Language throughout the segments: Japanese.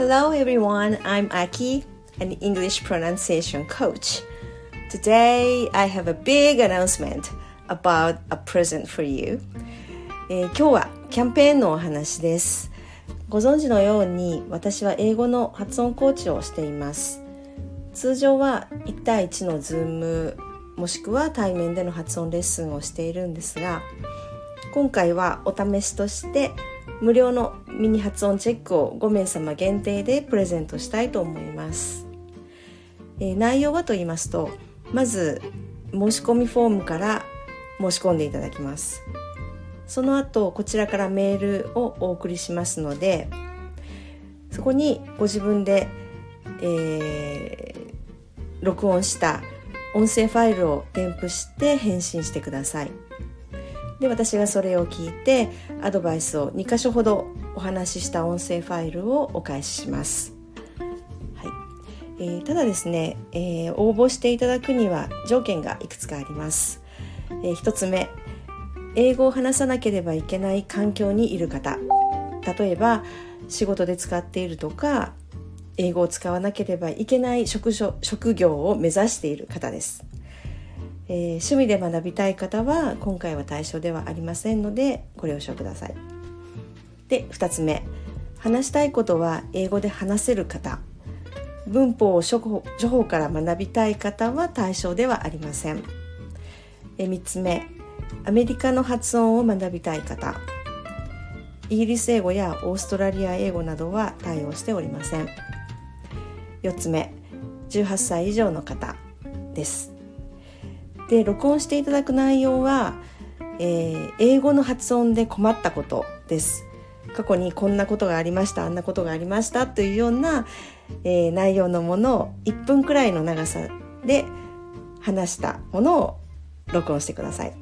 Hello everyone, I'm Aki, an English pronunciation coach. Today I have a big announcement about a present for you. えー今日はキャンペーンのお話です。ご存知のように私は英語の発音コーチをしています。通常は1対1の Zoom もしくは対面での発音レッスンをしているんですが今回はお試しとして無料のミニ発音チェックを5名様限定でプレゼントしたいと思います、えー内容はと言いますとまず申し込みフォームから申し込んでいただきます。その後こちらからメールをお送りしますのでそこにご自分で、えー録音した音声ファイルを添付して返信してください。で私がそれを聞いてアドバイスを2箇所ほどお話しした音声ファイルをお返しします、はい。えーただですね、えー応募していただくには条件がいくつかあります、え1つ目英語を話さなければいけない環境にいる方。例えば仕事で使っているとか英語を使わなければいけない職職業を目指している方です、えー趣味で学びたい方は今回は対象ではありませんのでご了承ください。で2つ目。話したいことは英語で話せる方。文法を初歩初歩から学びたい方は対象ではありません。え3つ目。アメリカの発音を学びたい方。イギリス英語やオーストラリア英語などは対応しておりません。4つ目。18歳以上の方です。で録音していただく内容は、えー英語の発音で困ったことです。過去にこんなことがありましたあんなことがありましたというような、えー内容のものを1分くらいの長さで話したものを録音してください。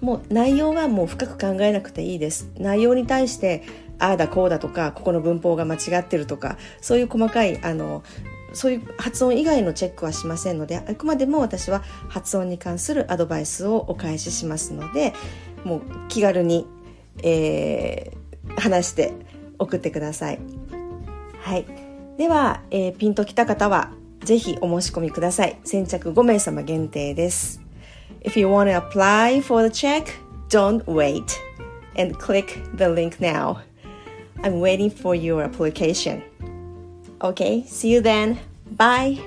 もう内容はもう深く考えなくていいです。内容に対してああだこうだとかここの文法が間違ってるとかそういう細かいあのそういう発音以外のチェックはしませんのであくまでも私は発音に関するアドバイスをお返ししますのでもう気軽に、えー話して送ってください。はい、では、えーピンときた方はぜひお申し込みください。先着5名様限定です。If you want to apply for the check, don't wait and click the link now. I'm waiting for your application. Okay, see you then. Bye.